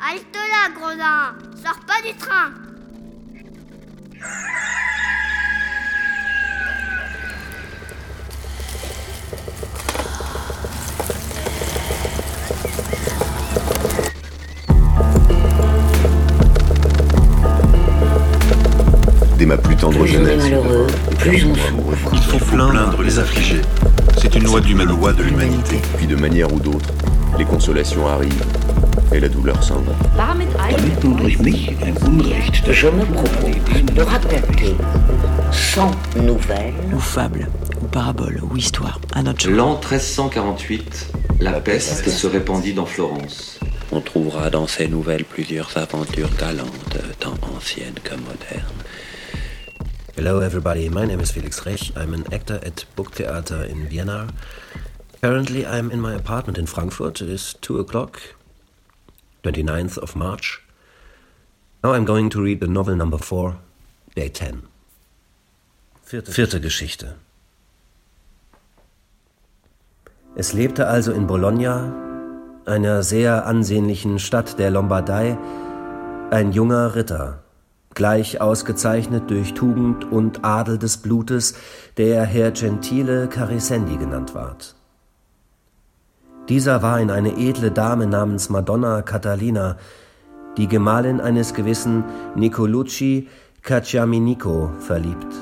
Halte là, Gredin Sors pas du train Dès ma plus tendre Plus on est jeunesse, malheureux, plus on souffre. Il faut plaindre les affligés. C'est une loi loi de l'humanité. puis de manière ou d'autre, les consolations arrivent et la douleur s'en va. Damit damit du durch mich ein Unrecht Je me propose de raconter 100 nouvelles ou fable, ou parabole, ou histoire, à notre. L'an 1348, la peste se répandit dans Florence. On trouvera dans ces nouvelles plusieurs aventures galantes, tant anciennes que modernes. Hello, everybody. My name is Felix Rech. I'm an actor at Burgtheater in Vienna. Currently, I'm in my apartment in Frankfurt. It is 2 o'clock, 29th of March. Now I'm going to read the novel number 4, day 10. Vierte, Vierte Geschichte. Es lebte also in Bologna, einer sehr ansehnlichen Stadt der Lombardei, ein junger Ritter, gleich ausgezeichnet durch Tugend und Adel des Blutes, der Herr Gentile Carisendi genannt ward. Dieser war in eine edle Dame namens Madonna Catalina, die Gemahlin eines gewissen Nicolucci Cacciaminico, verliebt.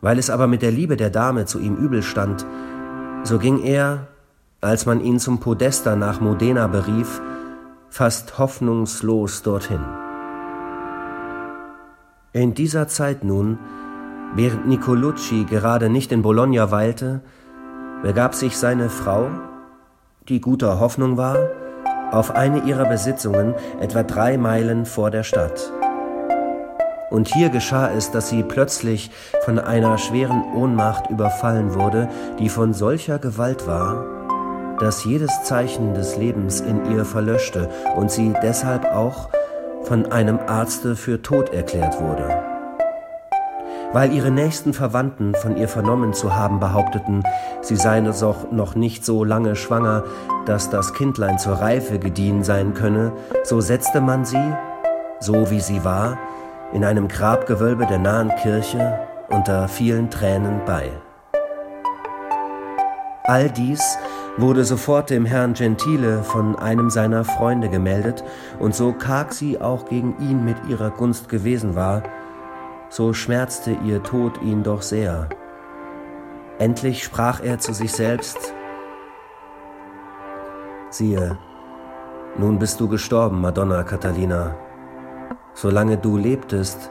Weil es aber mit der Liebe der Dame zu ihm übel stand, so ging er, als man ihn zum Podesta nach Modena berief, fast hoffnungslos dorthin. In dieser Zeit nun, während Nicolucci gerade nicht in Bologna weilte, begab sich seine Frau, die guter Hoffnung war, auf eine ihrer Besitzungen etwa drei Meilen vor der Stadt. Und hier geschah es, dass sie plötzlich von einer schweren Ohnmacht überfallen wurde, die von solcher Gewalt war, dass jedes Zeichen des Lebens in ihr verlöschte und sie deshalb auch von einem Arzte für tot erklärt wurde. Weil ihre nächsten Verwandten von ihr vernommen zu haben behaupteten, sie sei doch noch nicht so lange schwanger, dass das Kindlein zur Reife gediehen sein könne, so setzte man sie, so wie sie war, in einem Grabgewölbe der nahen Kirche unter vielen Tränen bei. All dies wurde sofort dem Herrn Gentile von einem seiner Freunde gemeldet, und so karg sie auch gegen ihn mit ihrer Gunst gewesen war, so schmerzte ihr Tod ihn doch sehr. Endlich sprach er zu sich selbst, siehe, nun bist du gestorben, Madonna Catalina. Solange du lebtest,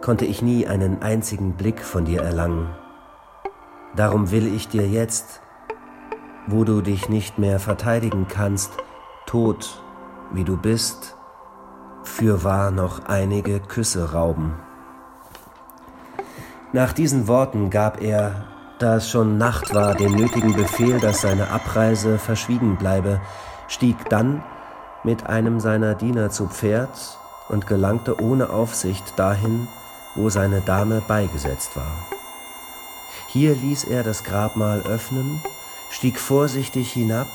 konnte ich nie einen einzigen Blick von dir erlangen. Darum will ich dir jetzt, wo du dich nicht mehr verteidigen kannst, tot wie du bist, fürwahr noch einige Küsse rauben. Nach diesen Worten gab er, da es schon Nacht war, den nötigen Befehl, dass seine Abreise verschwiegen bleibe, stieg dann mit einem seiner Diener zu Pferd und gelangte ohne Aufsicht dahin, wo seine Dame beigesetzt war. Hier ließ er das Grabmal öffnen, stieg vorsichtig hinab,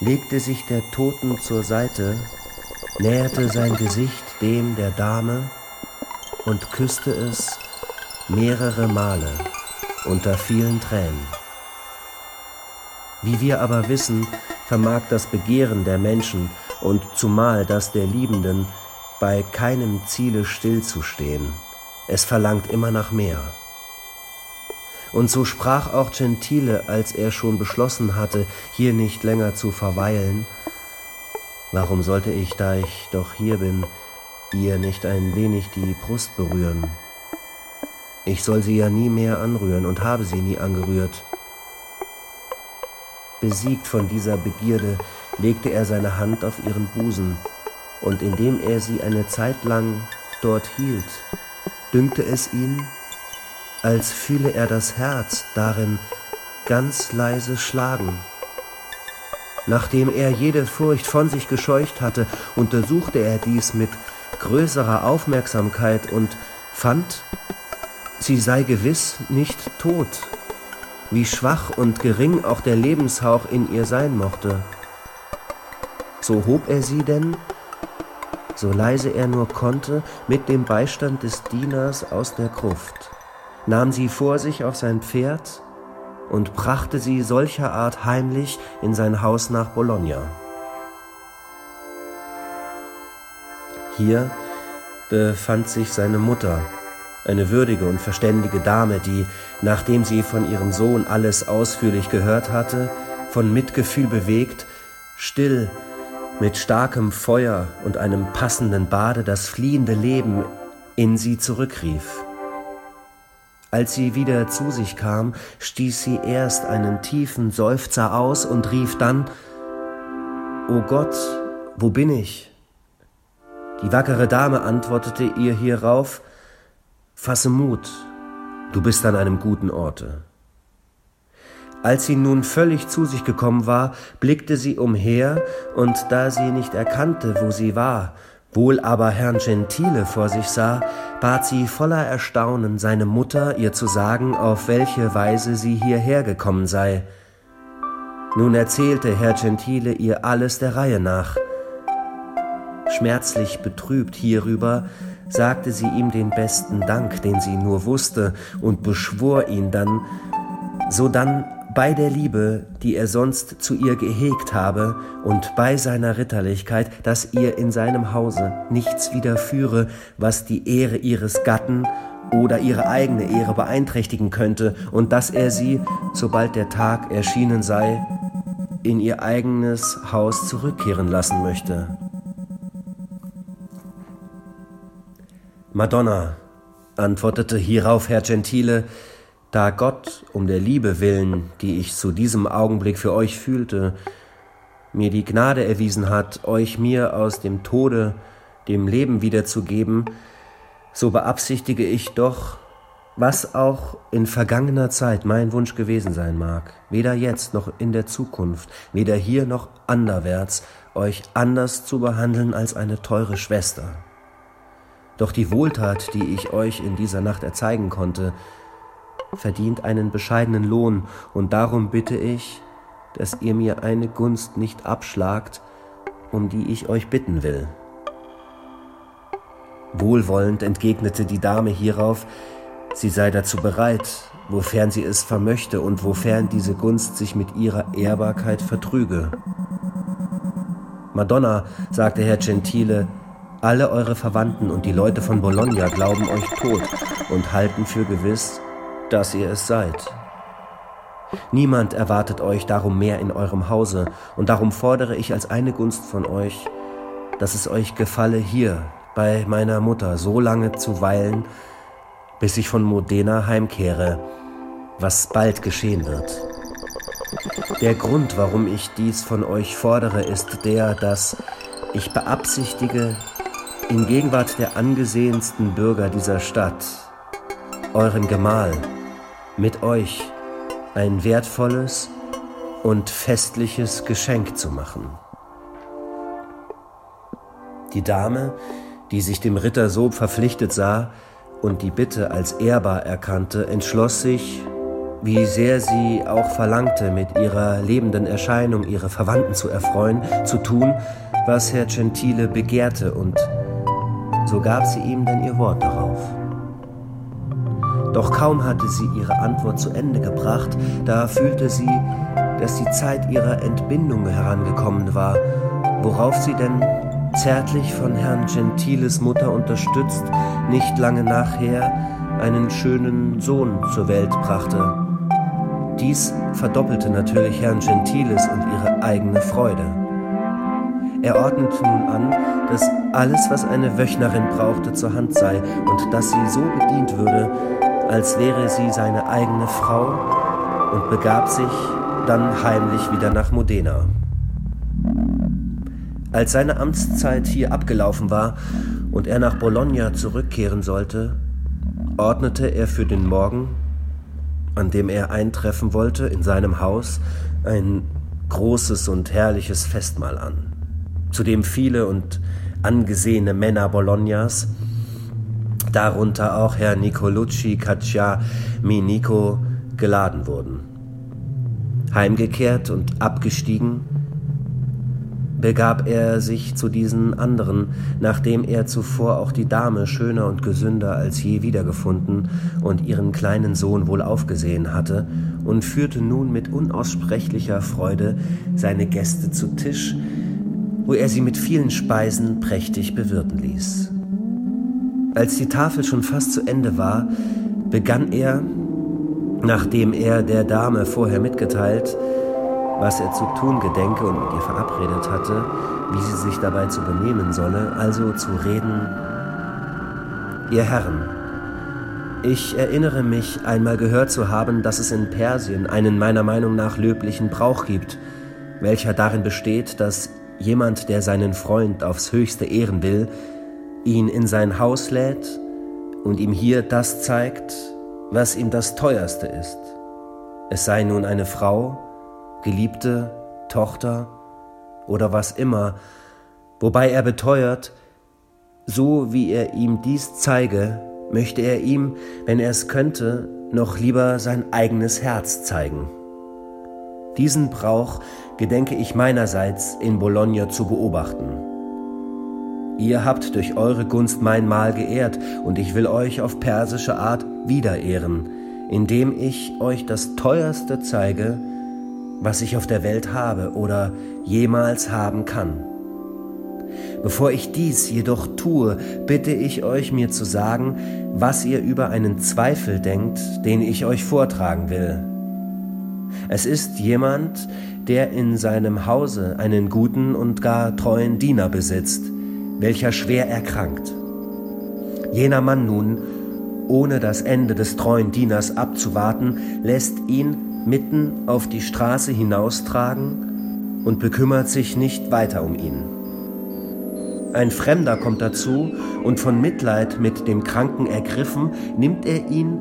legte sich der Toten zur Seite, näherte sein Gesicht dem der Dame und küsste es mehrere Male unter vielen Tränen. Wie wir aber wissen, vermag das Begehren der Menschen und zumal das der Liebenden bei keinem Ziele stillzustehen. Es verlangt immer nach mehr. Und so sprach auch Gentile, als er schon beschlossen hatte, hier nicht länger zu verweilen. Warum sollte ich, da ich doch hier bin, ihr nicht ein wenig die Brust berühren? Ich soll sie ja nie mehr anrühren und habe sie nie angerührt. Besiegt von dieser Begierde legte er seine Hand auf ihren Busen, und indem er sie eine Zeit lang dort hielt, dünkte es ihn, als fühle er das Herz darin ganz leise schlagen. Nachdem er jede Furcht von sich gescheucht hatte, untersuchte er dies mit größerer Aufmerksamkeit und fand, sie sei gewiss nicht tot, wie schwach und gering auch der Lebenshauch in ihr sein mochte. So hob er sie denn, so leise er nur konnte, mit dem Beistand des Dieners aus der Gruft, nahm sie vor sich auf sein Pferd und brachte sie solcher Art heimlich in sein Haus nach Bologna. Hier befand sich seine Mutter, eine würdige und verständige Dame, die, nachdem sie von ihrem Sohn alles ausführlich gehört hatte, von Mitgefühl bewegt, still, mit starkem Feuer und einem passenden Bade das fliehende Leben in sie zurückrief. Als sie wieder zu sich kam, stieß sie erst einen tiefen Seufzer aus und rief dann, O Gott, wo bin ich? Die wackere Dame antwortete ihr hierauf, Fasse Mut, du bist an einem guten Orte. Als sie nun völlig zu sich gekommen war, blickte sie umher, und da sie nicht erkannte, wo sie war, wohl aber Herrn Gentile vor sich sah, bat sie voller Erstaunen seine Mutter, ihr zu sagen, auf welche Weise sie hierher gekommen sei. Nun erzählte Herr Gentile ihr alles der Reihe nach. Schmerzlich betrübt hierüber, sagte sie ihm den besten Dank, den sie nur wusste, und beschwor ihn dann, sodann bei der Liebe, die er sonst zu ihr gehegt habe, und bei seiner Ritterlichkeit, dass ihr in seinem Hause nichts widerführe, was die Ehre ihres Gatten oder ihre eigene Ehre beeinträchtigen könnte, und dass er sie, sobald der Tag erschienen sei, in ihr eigenes Haus zurückkehren lassen möchte. Madonna, antwortete hierauf Herr Gentile, da Gott um der Liebe willen, die ich zu diesem Augenblick für euch fühlte, mir die Gnade erwiesen hat, euch mir aus dem Tode dem Leben wiederzugeben, so beabsichtige ich doch, was auch in vergangener Zeit mein Wunsch gewesen sein mag, weder jetzt noch in der Zukunft, weder hier noch anderwärts, euch anders zu behandeln als eine teure Schwester. Doch die Wohltat, die ich euch in dieser Nacht erzeigen konnte, verdient einen bescheidenen Lohn, und darum bitte ich, dass ihr mir eine Gunst nicht abschlagt, um die ich euch bitten will. Wohlwollend entgegnete die Dame hierauf, sie sei dazu bereit, wofern sie es vermöchte und wofern diese Gunst sich mit ihrer Ehrbarkeit vertrüge. Madonna, sagte Herr Gentile, alle eure Verwandten und die Leute von Bologna glauben euch tot und halten für gewiss, dass ihr es seid. Niemand erwartet euch darum mehr in eurem Hause, und darum fordere ich als eine Gunst von euch, dass es euch gefalle, hier bei meiner Mutter so lange zu weilen, bis ich von Modena heimkehre, was bald geschehen wird. Der Grund, warum ich dies von euch fordere, ist der, dass ich beabsichtige, in Gegenwart der angesehensten Bürger dieser Stadt, euren Gemahl, mit euch ein wertvolles und festliches Geschenk zu machen. Die Dame, die sich dem Ritter so verpflichtet sah und die Bitte als ehrbar erkannte, entschloss sich, wie sehr sie auch verlangte, mit ihrer lebenden Erscheinung ihre Verwandten zu erfreuen, zu tun, was Herr Gentile begehrte, und so gab sie ihm denn ihr Wort darauf. Doch kaum hatte sie ihre Antwort zu Ende gebracht, da fühlte sie, dass die Zeit ihrer Entbindung herangekommen war, worauf sie denn, zärtlich von Herrn Gentiles Mutter unterstützt, nicht lange nachher einen schönen Sohn zur Welt brachte. Dies verdoppelte natürlich Herrn Gentiles und ihre eigene Freude. Er ordnete nun an, dass alles, was eine Wöchnerin brauchte, zur Hand sei und dass sie so bedient würde, als wäre sie seine eigene Frau und begab sich dann heimlich wieder nach Modena. Als seine Amtszeit hier abgelaufen war und er nach Bologna zurückkehren sollte, ordnete er für den Morgen, an dem er eintreffen wollte, in seinem Haus ein großes und herrliches Festmahl an, zu dem viele und angesehene Männer Bolognas darunter auch Herr Nicolucci Cacciaminico, geladen wurden. Heimgekehrt und abgestiegen, begab er sich zu diesen anderen, nachdem er zuvor auch die Dame schöner und gesünder als je wiedergefunden und ihren kleinen Sohn wohl aufgesehen hatte, und führte nun mit unaussprechlicher Freude seine Gäste zu Tisch, wo er sie mit vielen Speisen prächtig bewirten ließ. Als die Tafel schon fast zu Ende war, begann er, nachdem er der Dame vorher mitgeteilt, was er zu tun gedenke und mit ihr verabredet hatte, wie sie sich dabei zu benehmen solle, also zu reden, Ihr Herren, ich erinnere mich einmal gehört zu haben, dass es in Persien einen meiner Meinung nach löblichen Brauch gibt, welcher darin besteht, dass jemand, der seinen Freund aufs höchste ehren will, ihn in sein Haus lädt und ihm hier das zeigt, was ihm das teuerste ist. Es sei nun eine Frau, Geliebte, Tochter oder was immer, wobei er beteuert, so wie er ihm dies zeige, möchte er ihm, wenn er es könnte, noch lieber sein eigenes Herz zeigen. Diesen Brauch gedenke ich meinerseits in Bologna zu beobachten. Ihr habt durch eure Gunst mein Mahl geehrt, und ich will euch auf persische Art wieder ehren, indem ich euch das Teuerste zeige, was ich auf der Welt habe oder jemals haben kann. Bevor ich dies jedoch tue, bitte ich euch mir zu sagen, was ihr über einen Zweifel denkt, den ich euch vortragen will. Es ist jemand, der in seinem Hause einen guten und gar treuen Diener besitzt, welcher schwer erkrankt. Jener Mann nun, ohne das Ende des treuen Dieners abzuwarten, lässt ihn mitten auf die Straße hinaustragen und bekümmert sich nicht weiter um ihn. Ein Fremder kommt dazu und von Mitleid mit dem Kranken ergriffen, nimmt er ihn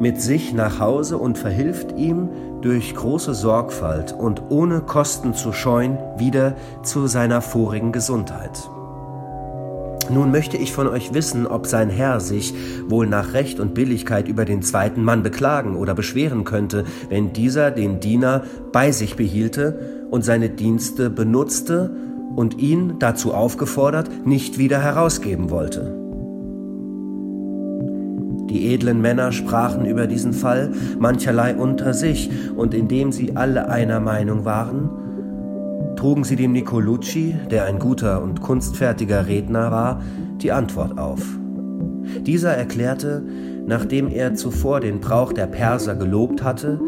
mit sich nach Hause und verhilft ihm durch große Sorgfalt und ohne Kosten zu scheuen wieder zu seiner vorigen Gesundheit. Nun möchte ich von euch wissen, ob sein Herr sich wohl nach Recht und Billigkeit über den zweiten Mann beklagen oder beschweren könnte, wenn dieser den Diener bei sich behielte und seine Dienste benutzte und ihn dazu aufgefordert, nicht wieder herausgeben wollte. Die edlen Männer sprachen über diesen Fall mancherlei unter sich, und indem sie alle einer Meinung waren, trugen sie dem Nicolucci, der ein guter und kunstfertiger Redner war, die Antwort auf. Dieser erklärte, nachdem er zuvor den Brauch der Perser gelobt hatte,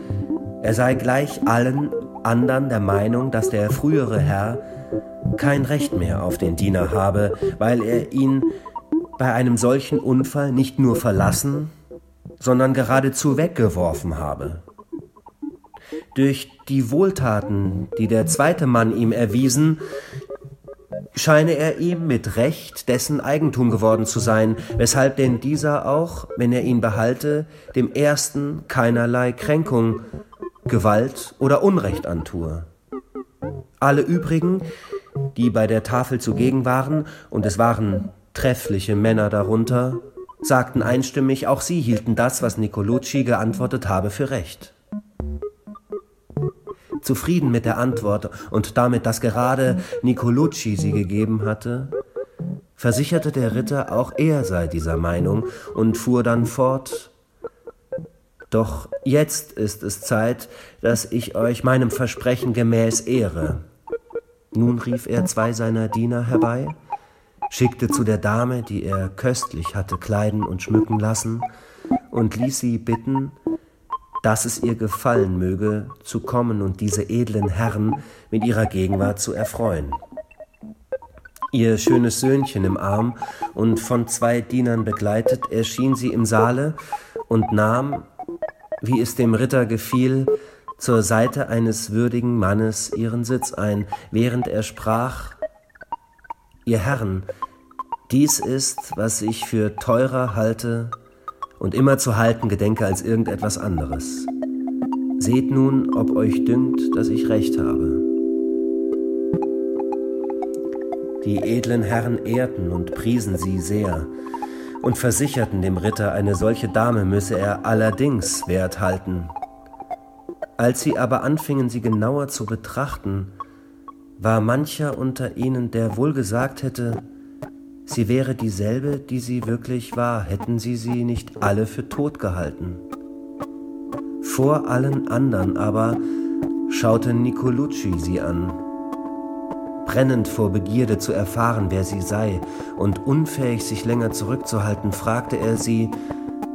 er sei gleich allen andern der Meinung, dass der frühere Herr kein Recht mehr auf den Diener habe, weil er ihn bei einem solchen Unfall nicht nur verlassen, sondern geradezu weggeworfen habe. Durch die Wohltaten, die der zweite Mann ihm erwiesen, scheine er ihm mit Recht dessen Eigentum geworden zu sein, weshalb denn dieser auch, wenn er ihn behalte, dem ersten keinerlei Kränkung, Gewalt oder Unrecht antue. Alle übrigen, die bei der Tafel zugegen waren, und es waren treffliche Männer darunter, sagten einstimmig, auch sie hielten das, was Nicolucci geantwortet habe, für recht. Zufrieden mit der Antwort und damit, dass gerade Nicolucci sie gegeben hatte, versicherte der Ritter, auch er sei dieser Meinung und fuhr dann fort, doch jetzt ist es Zeit, dass ich euch meinem Versprechen gemäß ehre. Nun rief er zwei seiner Diener herbei, schickte zu der Dame, die er köstlich hatte kleiden und schmücken lassen, und ließ sie bitten, dass es ihr gefallen möge, zu kommen und diese edlen Herren mit ihrer Gegenwart zu erfreuen. Ihr schönes Söhnchen im Arm und von zwei Dienern begleitet, erschien sie im Saale und nahm, wie es dem Ritter gefiel, zur Seite eines würdigen Mannes ihren Sitz ein, während er sprach Ihr Herren, dies ist, was ich für teurer halte und immer zu halten gedenke als irgendetwas anderes. Seht nun, ob euch dünkt, dass ich recht habe. Die edlen Herren ehrten und priesen sie sehr und versicherten dem Ritter, eine solche Dame müsse er allerdings wert halten. Als sie aber anfingen, sie genauer zu betrachten, war mancher unter ihnen, der wohl gesagt hätte, sie wäre dieselbe, die sie wirklich war, hätten sie sie nicht alle für tot gehalten. Vor allen anderen aber schaute Nicolucci sie an, brennend vor Begierde zu erfahren, wer sie sei, und unfähig, sich länger zurückzuhalten, fragte er sie,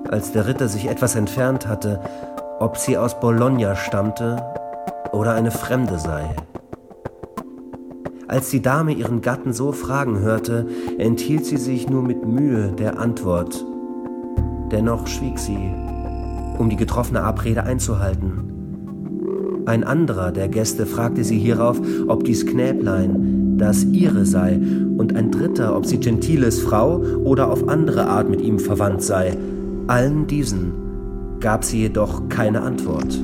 als der Ritter sich etwas entfernt hatte, ob sie aus Bologna stammte oder eine Fremde sei. Als die Dame ihren Gatten so fragen hörte, enthielt sie sich nur mit Mühe der Antwort. Dennoch schwieg sie, um die getroffene Abrede einzuhalten. Ein anderer der Gäste fragte sie hierauf, ob dies Knäblein das ihre sei, und ein dritter, ob sie Gentiles Frau oder auf andere Art mit ihm verwandt sei. Allen diesen gab sie jedoch keine Antwort.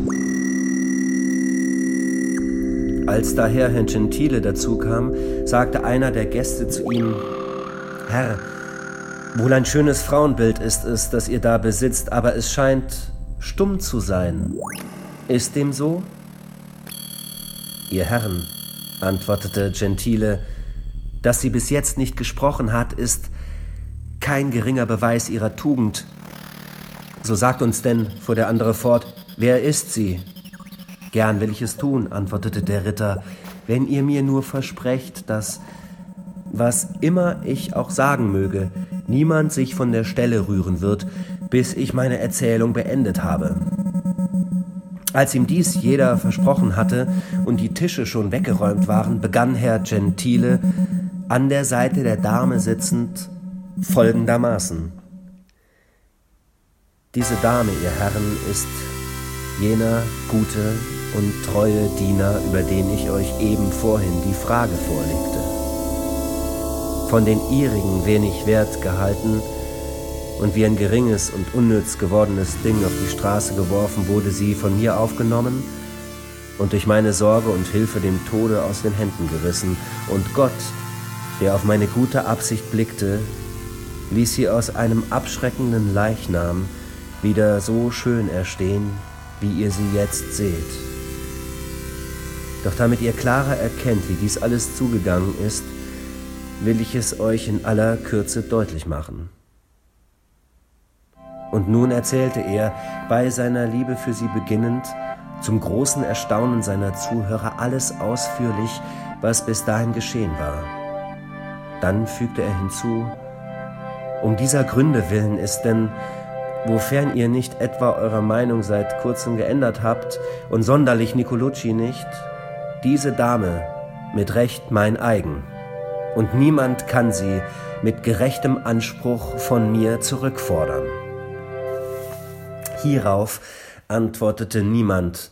Als daher Herr Gentile dazu kam, sagte einer der Gäste zu ihm, Herr, wohl ein schönes Frauenbild ist es, das ihr da besitzt, aber es scheint stumm zu sein. Ist dem so? Ihr Herren, antwortete Gentile, dass sie bis jetzt nicht gesprochen hat, ist kein geringer Beweis ihrer Tugend. So sagt uns denn, fuhr der andere fort, wer ist sie? Gern will ich es tun, antwortete der Ritter, wenn ihr mir nur versprecht, dass, was immer ich auch sagen möge, niemand sich von der Stelle rühren wird, bis ich meine Erzählung beendet habe. Als ihm dies jeder versprochen hatte und die Tische schon weggeräumt waren, begann Herr Gentile, an der Seite der Dame sitzend, folgendermaßen. Diese Dame, ihr Herren, ist jener gute und treue Diener, über den ich euch eben vorhin die Frage vorlegte. Von den ihrigen wenig Wert gehalten und wie ein geringes und unnütz gewordenes Ding auf die Straße geworfen, wurde sie von mir aufgenommen und durch meine Sorge und Hilfe dem Tode aus den Händen gerissen, und Gott, der auf meine gute Absicht blickte, ließ sie aus einem abschreckenden Leichnam wieder so schön erstehen, wie ihr sie jetzt seht. Doch damit ihr klarer erkennt, wie dies alles zugegangen ist, will ich es euch in aller Kürze deutlich machen. Und nun erzählte er, bei seiner Liebe für sie beginnend, zum großen Erstaunen seiner Zuhörer alles ausführlich, was bis dahin geschehen war. Dann fügte er hinzu, um dieser Gründe willen ist denn, wofern ihr nicht etwa eure Meinung seit kurzem geändert habt und sonderlich Nicolucci nicht, diese Dame mit Recht mein eigen, und niemand kann sie mit gerechtem Anspruch von mir zurückfordern. Hierauf antwortete niemand,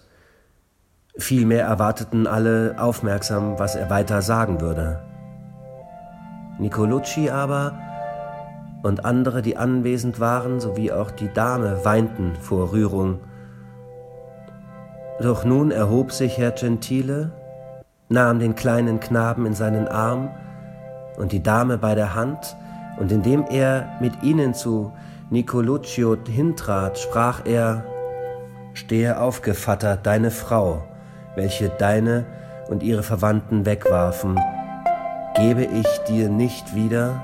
vielmehr erwarteten alle aufmerksam, was er weiter sagen würde. Nicolucci aber und andere, die anwesend waren, sowie auch die Dame, weinten vor Rührung. Doch nun erhob sich Herr Gentile nahm den kleinen Knaben in seinen Arm und die Dame bei der Hand, und indem er mit ihnen zu Nicoluccio hintrat, sprach er, Stehe auf, Gevatter, deine Frau, welche deine und ihre Verwandten wegwarfen, gebe ich dir nicht wieder,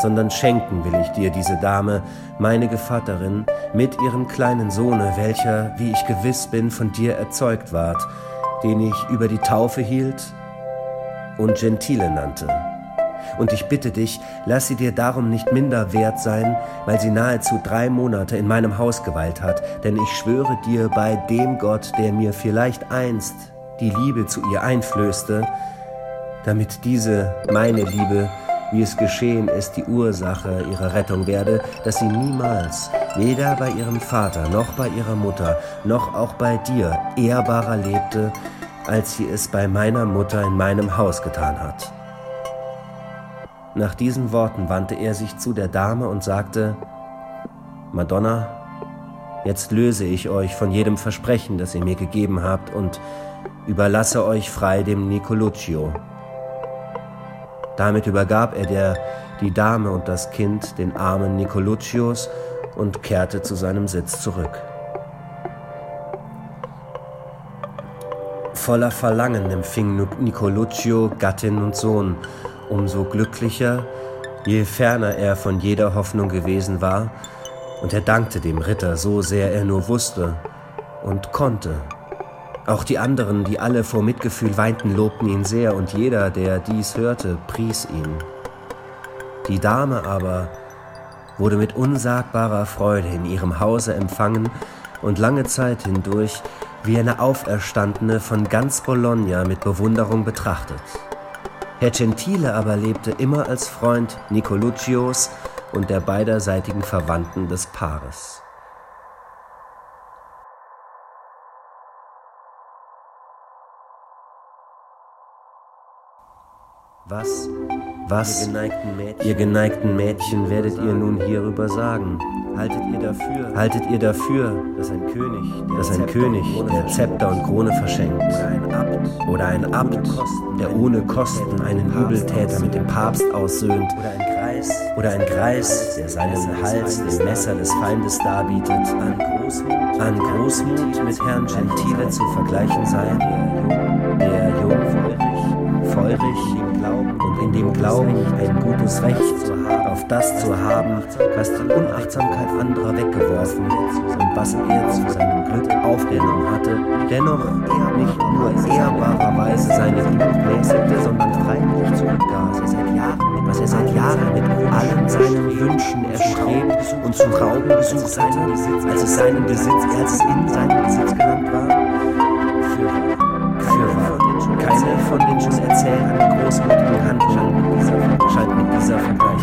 sondern schenken will ich dir diese Dame, meine Gevatterin, mit ihrem kleinen Sohne, welcher, wie ich gewiss bin, von dir erzeugt ward, den ich über die Taufe hielt und Gentile nannte. Und ich bitte dich, lass sie dir darum nicht minder wert sein, weil sie nahezu drei Monate in meinem Haus geweilt hat, denn ich schwöre dir bei dem Gott, der mir vielleicht einst die Liebe zu ihr einflößte, damit diese meine Liebe wie es geschehen ist, die Ursache ihrer Rettung werde, dass sie niemals, weder bei ihrem Vater noch bei ihrer Mutter, noch auch bei dir, ehrbarer lebte, als sie es bei meiner Mutter in meinem Haus getan hat. Nach diesen Worten wandte er sich zu der Dame und sagte, Madonna, jetzt löse ich euch von jedem Versprechen, das ihr mir gegeben habt, und überlasse euch frei dem Nicoluccio. Damit übergab er der, die Dame und das Kind den armen Nicoluccios und kehrte zu seinem Sitz zurück. Voller Verlangen empfing Nicoluccio Gattin und Sohn, umso glücklicher, je ferner er von jeder Hoffnung gewesen war, und er dankte dem Ritter so sehr er nur wusste und konnte. Auch die anderen, die alle vor Mitgefühl weinten, lobten ihn sehr, und jeder, der dies hörte, pries ihn. Die Dame aber wurde mit unsagbarer Freude in ihrem Hause empfangen und lange Zeit hindurch wie eine Auferstandene von ganz Bologna mit Bewunderung betrachtet. Herr Gentile aber lebte immer als Freund Nicoluccios und der beiderseitigen Verwandten des Paares. Was, was, ihr geneigten, Mädchen, ihr geneigten Mädchen, werdet ihr nun hierüber sagen? Haltet ihr dafür, haltet ihr dafür, dass ein König, dass ein König, der Zepter und Krone verschenkt, oder ein Abt, oder ein Abt, der ohne Kosten einen Übeltäter mit dem Papst aussöhnt, oder ein Kreis, oder ein Kreis, der seinen Hals dem Messer des Feindes darbietet, an Großmut, an Großmut mit Herrn Gentile zu vergleichen sei, der feurig, feurig und in dem Glauben, ein gutes Recht auf das zu haben, was die Unachtsamkeit anderer weggeworfen und was er zu seinem Glück aufgenommen hatte, dennoch er nicht nur ehrbarerweise seine Liebe mäßigte, sondern freiwillig zurückgab, was er seit Jahren, was er seit Jahren mit allen seinen Wünschen erstrebt und zu rauben gesucht hatte, als es seinen Besitz, als es in seinem keine von den Schuss erzählen, an erzählten großmütigen Handlungen schalten mit dieser Vergleich.